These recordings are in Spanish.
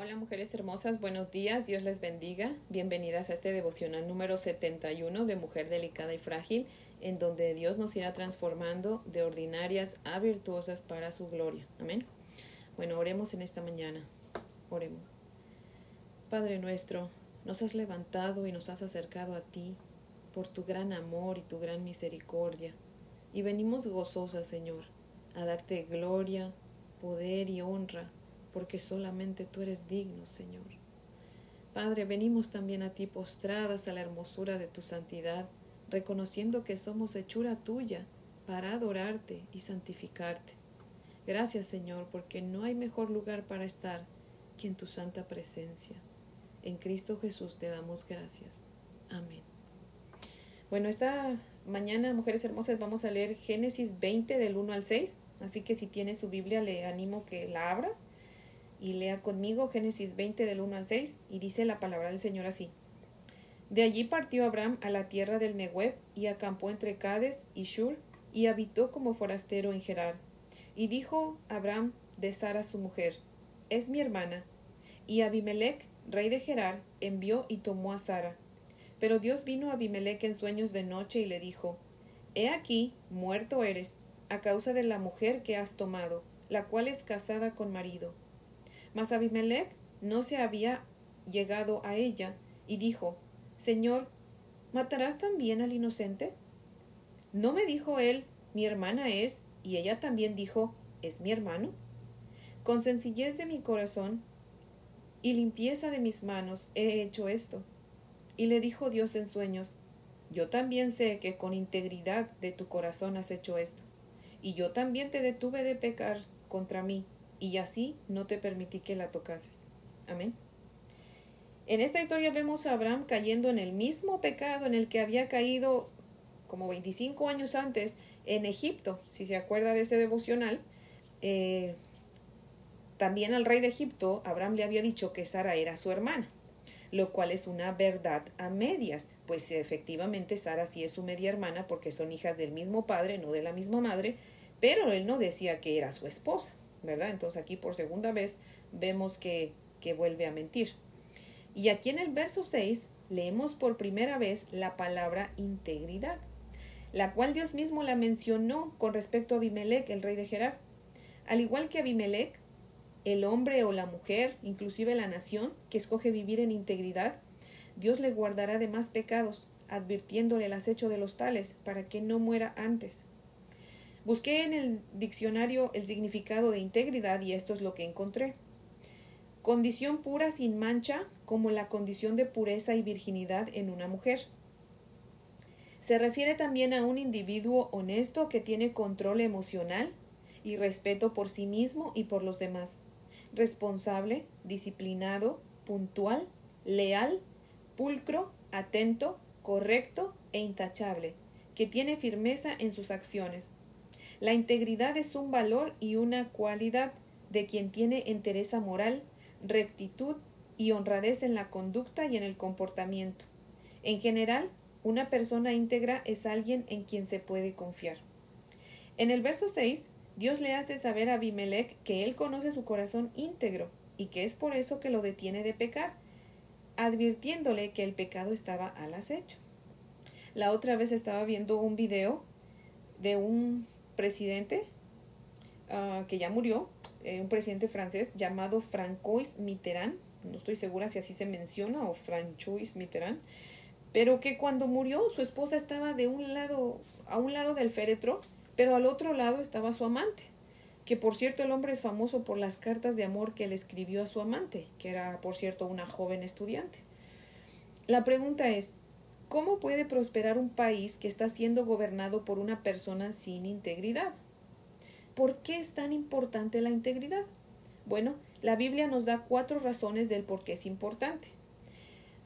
Hola mujeres hermosas, buenos días, Dios les bendiga. Bienvenidas a este devocional número 71 de Mujer Delicada y Frágil, en donde Dios nos irá transformando de ordinarias a virtuosas para su gloria. Amén. Bueno, oremos en esta mañana. Oremos. Padre nuestro, nos has levantado y nos has acercado a ti por tu gran amor y tu gran misericordia. Y venimos gozosas, Señor, a darte gloria, poder y honra porque solamente tú eres digno, Señor. Padre, venimos también a ti postradas a la hermosura de tu santidad, reconociendo que somos hechura tuya para adorarte y santificarte. Gracias, Señor, porque no hay mejor lugar para estar que en tu santa presencia. En Cristo Jesús te damos gracias. Amén. Bueno, esta mañana, mujeres hermosas, vamos a leer Génesis 20 del 1 al 6. Así que si tiene su Biblia, le animo que la abra y lea conmigo Génesis 20 del 1 al 6 y dice la palabra del Señor así. De allí partió Abraham a la tierra del Nehueb y acampó entre Cades y Shur y habitó como forastero en Gerar. Y dijo Abraham de Sara su mujer, es mi hermana. Y Abimelech, rey de Gerar, envió y tomó a Sara. Pero Dios vino a Abimelech en sueños de noche y le dijo, He aquí, muerto eres, a causa de la mujer que has tomado, la cual es casada con marido. Mas Abimelech no se había llegado a ella y dijo, Señor, ¿matarás también al inocente? ¿No me dijo él, mi hermana es, y ella también dijo, es mi hermano? Con sencillez de mi corazón y limpieza de mis manos he hecho esto. Y le dijo Dios en sueños, yo también sé que con integridad de tu corazón has hecho esto, y yo también te detuve de pecar contra mí, y así no te permití que la tocases. Amén. En esta historia vemos a Abraham cayendo en el mismo pecado en el que había caído como 25 años antes en Egipto, si se acuerda de ese devocional. Eh, también al rey de Egipto, Abraham le había dicho que Sara era su hermana, lo cual es una verdad a medias, pues efectivamente Sara sí es su media hermana porque son hijas del mismo padre, no de la misma madre, pero él no decía que era su esposa. ¿Verdad? Entonces aquí por segunda vez vemos que, que vuelve a mentir. Y aquí en el verso 6 leemos por primera vez la palabra integridad, la cual Dios mismo la mencionó con respecto a Abimelech, el rey de Gerar. Al igual que Abimelech, el hombre o la mujer, inclusive la nación, que escoge vivir en integridad, Dios le guardará de más pecados, advirtiéndole el acecho de los tales, para que no muera antes. Busqué en el diccionario el significado de integridad y esto es lo que encontré. Condición pura sin mancha como la condición de pureza y virginidad en una mujer. Se refiere también a un individuo honesto que tiene control emocional y respeto por sí mismo y por los demás, responsable, disciplinado, puntual, leal, pulcro, atento, correcto e intachable, que tiene firmeza en sus acciones, la integridad es un valor y una cualidad de quien tiene entereza moral, rectitud y honradez en la conducta y en el comportamiento. En general, una persona íntegra es alguien en quien se puede confiar. En el verso 6, Dios le hace saber a Abimelech que él conoce su corazón íntegro y que es por eso que lo detiene de pecar, advirtiéndole que el pecado estaba al acecho. La otra vez estaba viendo un video de un presidente ah, que ya murió, eh, un presidente francés llamado Francois Mitterrand, no estoy segura si así se menciona o Francois Mitterrand, pero que cuando murió su esposa estaba de un lado, a un lado del féretro, pero al otro lado estaba su amante, que por cierto el hombre es famoso por las cartas de amor que le escribió a su amante, que era por cierto una joven estudiante. La pregunta es, ¿Cómo puede prosperar un país que está siendo gobernado por una persona sin integridad? ¿Por qué es tan importante la integridad? Bueno, la Biblia nos da cuatro razones del por qué es importante.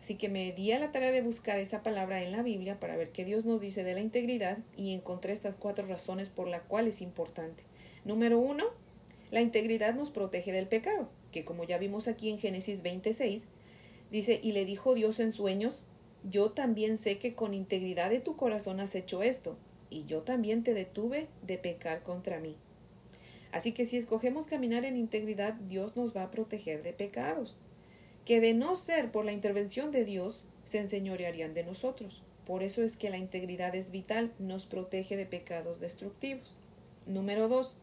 Así que me di a la tarea de buscar esa palabra en la Biblia para ver qué Dios nos dice de la integridad y encontré estas cuatro razones por las cuales es importante. Número uno, la integridad nos protege del pecado, que como ya vimos aquí en Génesis 26, dice, y le dijo Dios en sueños, yo también sé que con integridad de tu corazón has hecho esto, y yo también te detuve de pecar contra mí. Así que si escogemos caminar en integridad, Dios nos va a proteger de pecados, que de no ser por la intervención de Dios, se enseñorearían de nosotros. Por eso es que la integridad es vital, nos protege de pecados destructivos. Número 2.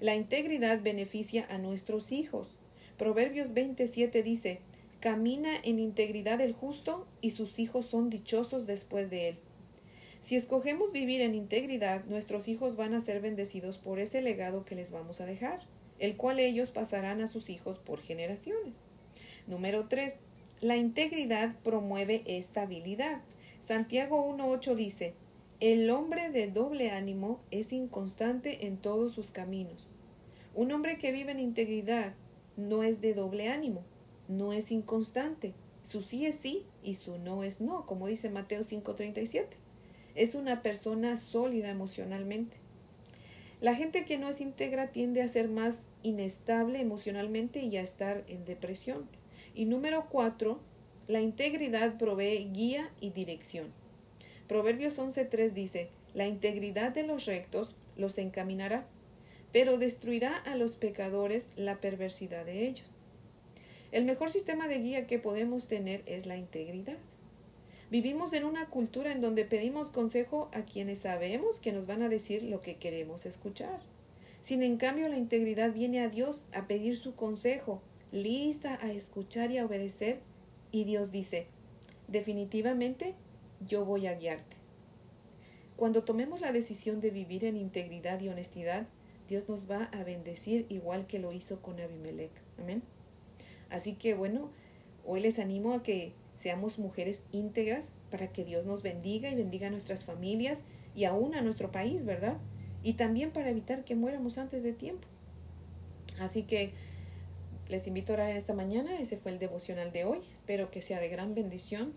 La integridad beneficia a nuestros hijos. Proverbios 27 dice, Camina en integridad el justo y sus hijos son dichosos después de él. Si escogemos vivir en integridad, nuestros hijos van a ser bendecidos por ese legado que les vamos a dejar, el cual ellos pasarán a sus hijos por generaciones. Número 3. La integridad promueve estabilidad. Santiago 1.8 dice, El hombre de doble ánimo es inconstante en todos sus caminos. Un hombre que vive en integridad no es de doble ánimo, no es inconstante. Su sí es sí y su no es no, como dice Mateo 5:37. Es una persona sólida emocionalmente. La gente que no es íntegra tiende a ser más inestable emocionalmente y a estar en depresión. Y número cuatro, la integridad provee guía y dirección. Proverbios 11.3 dice, la integridad de los rectos los encaminará, pero destruirá a los pecadores la perversidad de ellos. El mejor sistema de guía que podemos tener es la integridad. Vivimos en una cultura en donde pedimos consejo a quienes sabemos que nos van a decir lo que queremos escuchar. Sin en cambio la integridad viene a Dios a pedir su consejo, lista a escuchar y a obedecer, y Dios dice, definitivamente yo voy a guiarte. Cuando tomemos la decisión de vivir en integridad y honestidad, Dios nos va a bendecir igual que lo hizo con Abimelech. Amén. Así que bueno, hoy les animo a que seamos mujeres íntegras para que Dios nos bendiga y bendiga a nuestras familias y aún a nuestro país, ¿verdad? Y también para evitar que muéramos antes de tiempo. Así que les invito a orar esta mañana. Ese fue el devocional de hoy. Espero que sea de gran bendición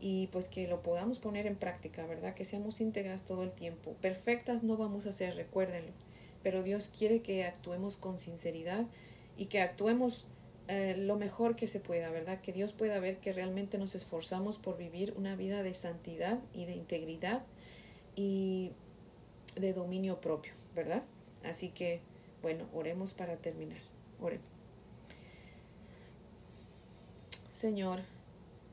y pues que lo podamos poner en práctica, ¿verdad? Que seamos íntegras todo el tiempo. Perfectas no vamos a ser, recuérdenlo. Pero Dios quiere que actuemos con sinceridad y que actuemos eh, lo mejor que se pueda, ¿verdad? Que Dios pueda ver que realmente nos esforzamos por vivir una vida de santidad y de integridad y de dominio propio, ¿verdad? Así que, bueno, oremos para terminar. Oremos. Señor,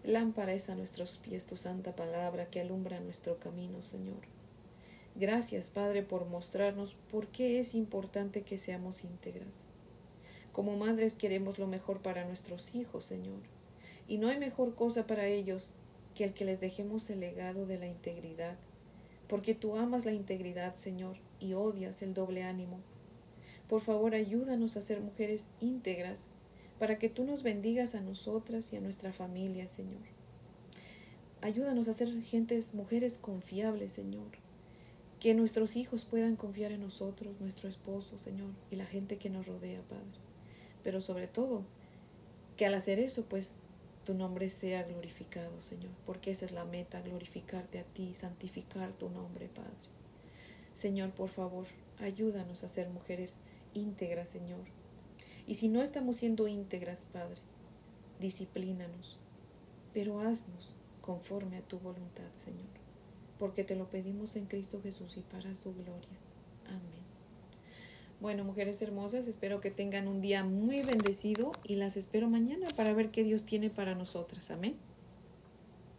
lámpara es a nuestros pies tu santa palabra que alumbra nuestro camino, Señor. Gracias, Padre, por mostrarnos por qué es importante que seamos íntegras. Como madres queremos lo mejor para nuestros hijos, Señor. Y no hay mejor cosa para ellos que el que les dejemos el legado de la integridad, porque tú amas la integridad, Señor, y odias el doble ánimo. Por favor, ayúdanos a ser mujeres íntegras, para que tú nos bendigas a nosotras y a nuestra familia, Señor. Ayúdanos a ser gentes, mujeres confiables, Señor. Que nuestros hijos puedan confiar en nosotros, nuestro esposo, Señor, y la gente que nos rodea, Padre pero sobre todo que al hacer eso, pues tu nombre sea glorificado, Señor, porque esa es la meta, glorificarte a ti, santificar tu nombre, Padre. Señor, por favor, ayúdanos a ser mujeres íntegras, Señor. Y si no estamos siendo íntegras, Padre, disciplínanos, pero haznos conforme a tu voluntad, Señor, porque te lo pedimos en Cristo Jesús y para su gloria. Amén. Bueno, mujeres hermosas, espero que tengan un día muy bendecido y las espero mañana para ver qué Dios tiene para nosotras. Amén.